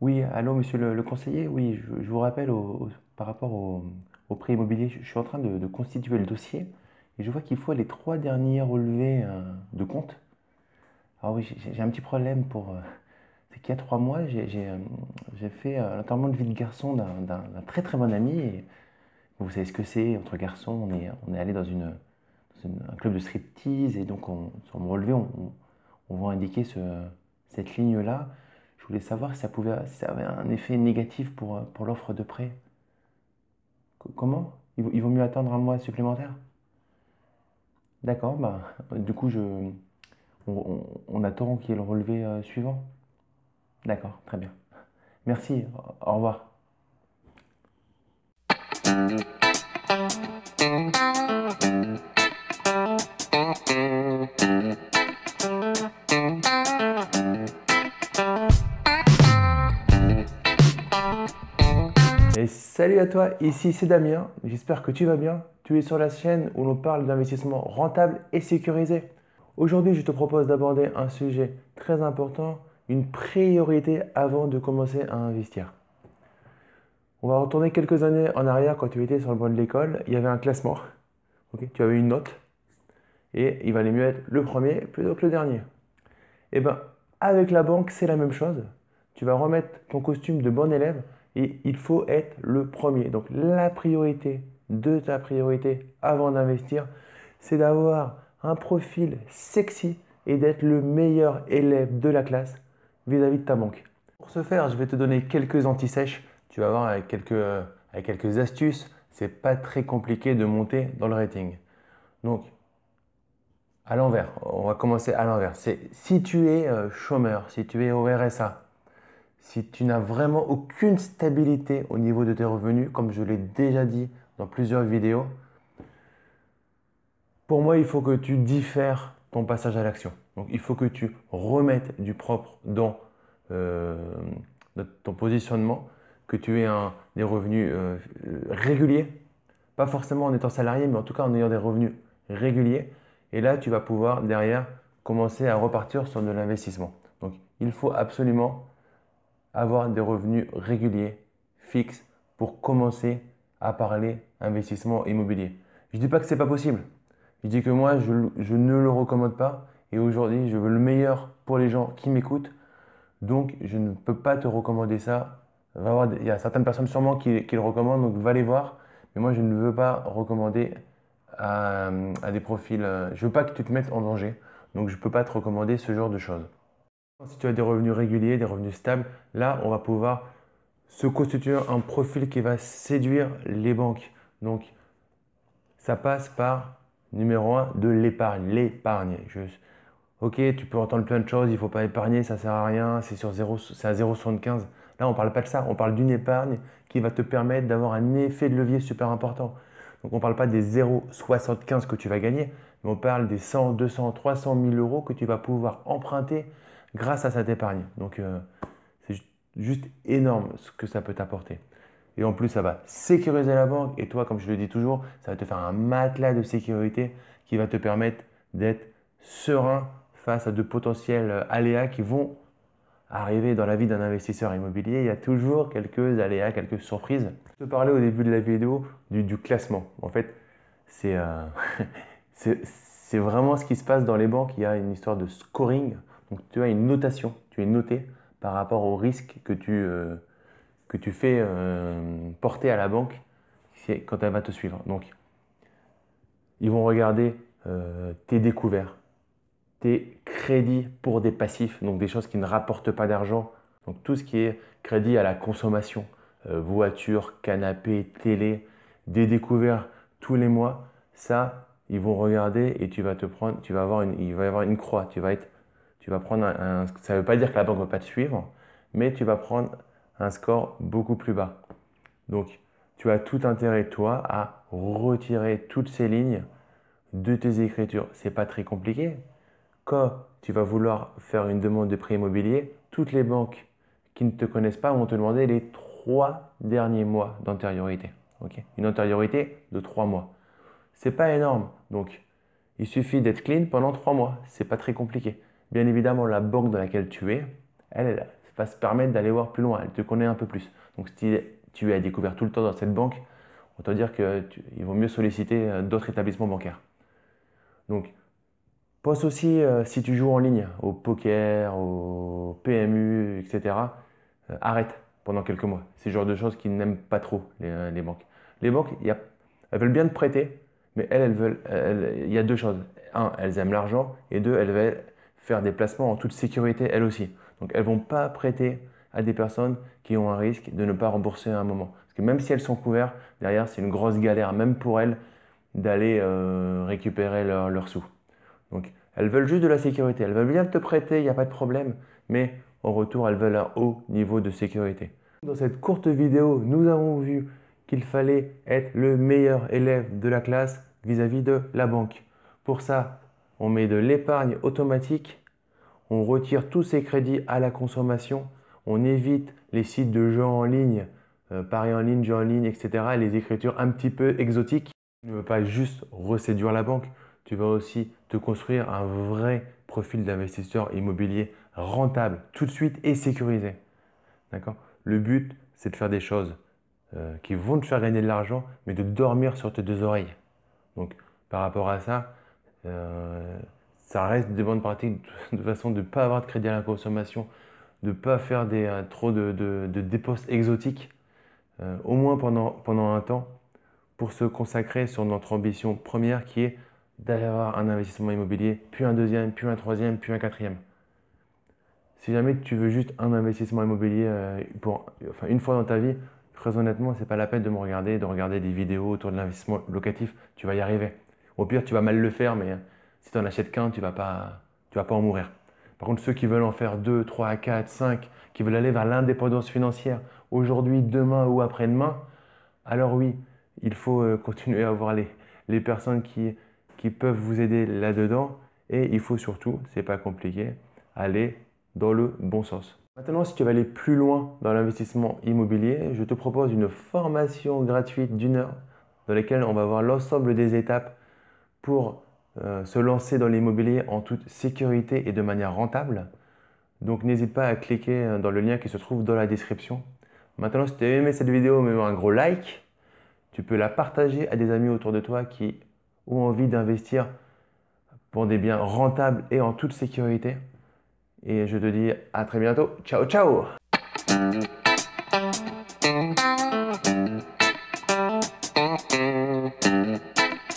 Oui, allô, monsieur le, le conseiller. Oui, je, vous rappelle par rapport au, au prêt immobilier, je, suis en train de, constituer le dossier et je vois qu'il faut les trois derniers relevés euh, de compte. Alors oui, j'ai un petit problème pour... euh, c'est qu'il y a trois mois, j'ai euh, fait euh, de vie de garçon d'un très très bon ami. Vous savez ce que c'est, entre garçons, on est, allé dans, un club de striptease et donc on, sur mon relevé, on, va indiquer ce- cette ligne-là. Voulais savoir si ça pouvait, si ça avait un effet négatif pour, euh, pour l'offre de prêt. Co- Comment? Il vaut, mieux attendre un mois supplémentaire? D'accord, bah, du coup, je, on, on- on attend qu'il y ait le relevé euh, suivant. D'accord, très bien. Merci, au revoir. Salut à toi, ici c'est Damien, j'espère que tu vas bien. Tu es sur la chaîne où l'on parle d'investissement rentable et sécurisé. Aujourd'hui, je te propose d'aborder un sujet très important, une priorité avant de commencer à investir. On va retourner quelques années en arrière quand tu étais sur le banc de l'école, il y avait un classement. tu avais une note et il valait mieux être le premier plutôt que le dernier. Et bien, avec la banque, c'est la même chose. Tu vas remettre ton costume de bon élève et il faut être le premier. Donc la priorité de ta priorité avant d'investir, c'est d'avoir un profil sexy et d'être le meilleur élève de la classe vis-à-vis de ta banque. Pour ce faire, je vais te donner quelques anti-sèches. Tu vas voir avec quelques, avec quelques astuces, c'est pas très compliqué de monter dans le rating. Donc, à l'envers, on va commencer à l'envers. C'est si tu es euh, chômeur, si tu es au RSA, si tu n'as vraiment aucune stabilité au niveau de tes revenus, comme je l'ai déjà dit dans plusieurs vidéos, pour moi, il faut que tu diffères ton passage à l'action. Donc, il faut que tu remettes du propre dans, euh, ton positionnement, que tu aies des revenus euh, réguliers, pas forcément en étant salarié, mais en tout cas en ayant des revenus réguliers. Et là, tu vas pouvoir derrière commencer à repartir sur de l'investissement. Donc, il faut absolument avoir des revenus réguliers, fixes, pour commencer à parler investissement immobilier. Je ne dis pas que ce n'est pas possible. Je dis que moi, je, ne le recommande pas. Et aujourd'hui, je veux le meilleur pour les gens qui m'écoutent. Donc, je ne peux pas te recommander ça. Il y a certaines personnes sûrement qui, le recommandent, donc va les voir. Mais moi, je ne veux pas recommander à, à des profils. euh, Je veux pas que tu te mettes en danger. Donc, je ne peux pas te recommander ce genre de choses. Si tu as des revenus réguliers, des revenus stables, là, on va pouvoir se constituer un profil qui va séduire les banques. Donc, ça passe par, numéro un, de l'épargne. L'épargne. Ok, tu peux entendre plein de choses, il ne faut pas épargner, ça ne sert à rien, c'est sur 0, c'est à 0,75. Là, on ne parle pas de ça, on parle d'une épargne qui va te permettre d'avoir un effet de levier super important. Donc, on ne parle pas des 0,75 que tu vas gagner, mais on parle des 100, 200, 300 000 euros que tu vas pouvoir emprunter grâce à cette épargne. Donc, euh, c'est ju- juste énorme ce que ça peut t'apporter. Et en plus, ça va sécuriser la banque. Et toi, comme je le dis toujours, ça va te faire un matelas de sécurité qui va te permettre d'être serein face à de potentiels euh, aléas qui vont arriver dans la vie d'un investisseur immobilier. Il y a toujours quelques aléas, quelques surprises. Je te parlais au début de la vidéo du, classement. En fait, c'est euh, c'est vraiment ce qui se passe dans les banques. Il y a une histoire de scoring. Donc, tu as une notation. Tu es noté par rapport au risque que tu, euh, que tu fais euh, porter à la banque quand elle va te suivre. Donc, ils vont regarder euh, tes découverts, tes crédits pour des passifs, donc des choses qui ne rapportent pas d'argent. Donc, tout ce qui est crédit à la consommation, euh, voiture, canapé, télé, des découverts tous les mois, ça, ils vont regarder et tu vas te prendre, tu vas avoir une, il va y avoir une croix. Tu vas être, tu vas prendre un- ça ne veut pas dire que la banque ne va pas te suivre, mais tu vas prendre un score beaucoup plus bas. Donc, tu as tout intérêt, toi, à retirer toutes ces lignes de tes écritures. C'est pas très compliqué. Quand tu vas vouloir faire une demande de prêt immobilier, toutes les banques qui ne te connaissent pas vont te demander les trois derniers mois d'antériorité. ok? Une antériorité de trois mois. C'est pas énorme. Donc, il suffit d'être clean pendant trois mois. C'est pas très compliqué. Bien évidemment, la banque dans laquelle tu es, elle, va se permettre d'aller voir plus loin. Elle te connaît un peu plus. Donc si tu es découvert tout le temps dans cette banque, on va dire qu'il vaut mieux solliciter euh, d'autres établissements bancaires. Donc, pense aussi euh, si tu joues en ligne, au poker, au PMU, etc. Euh, arrête pendant quelques mois. C'est le genre de choses qu'ils n'aiment pas trop, les, banques. Les banques, elles veulent bien te prêter, mais elles, elles veulent. il y a deux choses. Un, elles aiment l'argent, et deux, elles veulent faire des placements en toute sécurité, elles aussi. Donc, elles ne vont pas prêter à des personnes qui ont un risque de ne pas rembourser à un moment. Parce que même si elles sont couvertes, derrière, c'est une grosse galère, même pour elles, d'aller euh, récupérer leurs sous. Donc, elles veulent juste de la sécurité. Elles veulent bien te prêter, il n'y a pas de problème, mais en retour, elles veulent un haut niveau de sécurité. Dans cette courte vidéo, nous avons vu qu'il fallait être le meilleur élève de la classe vis-à-vis -vis de la banque. Pour ça, on met de l'épargne automatique, on retire tous ces crédits à la consommation on évite les sites de jeux en ligne, euh, paris en ligne, jeux en ligne, etc. les écritures un petit peu exotiques. Tu ne veux pas juste reséduire la banque, tu vas aussi te construire un vrai profil d'investisseur immobilier rentable tout de suite et sécurisé. D'accord? Le but, c'est de faire des choses euh, qui vont te faire gagner de l'argent, mais de dormir sur tes deux oreilles. Donc, par rapport à ça, euh, ça reste des bonnes pratiques de façon de ne pas avoir de crédit à la consommation, de ne pas faire des, euh, trop de, de, exotiques, au moins pendant, pendant un temps, pour se consacrer sur notre ambition première qui est d'avoir un investissement immobilier, puis un deuxième, puis un troisième, puis un quatrième. Si jamais tu veux juste un investissement immobilier euh, pour, enfin, une fois dans ta vie, très honnêtement, ce n'est pas la peine de me regarder, de regarder des vidéos autour de l'investissement locatif. Tu vas y arriver. Au pire, tu vas mal le faire, mais si tu n'en achètes qu'un, tu vas, vas pas en mourir. Par contre, ceux qui veulent en faire 2, 3, 4, 5, qui veulent aller vers l'indépendance financière aujourd'hui, demain ou après-demain, alors oui, il faut euh, continuer à voir les, les personnes qui, qui peuvent vous aider là-dedans. Et il faut surtout, c'est pas compliqué, aller dans le bon sens. Maintenant, si tu veux aller plus loin dans l'investissement immobilier, je te propose une formation gratuite d'une heure dans laquelle on va voir l'ensemble des étapes pour euh, se lancer dans l'immobilier en toute sécurité et de manière rentable. Donc n'hésite pas à cliquer euh, dans le lien qui se trouve dans la description. Maintenant, si tu as aimé cette vidéo, mets-moi un gros like. Tu peux la partager à des amis autour de toi qui ont envie d'investir pour des biens rentables et en toute sécurité. Et je te dis à très bientôt. Ciao, ciao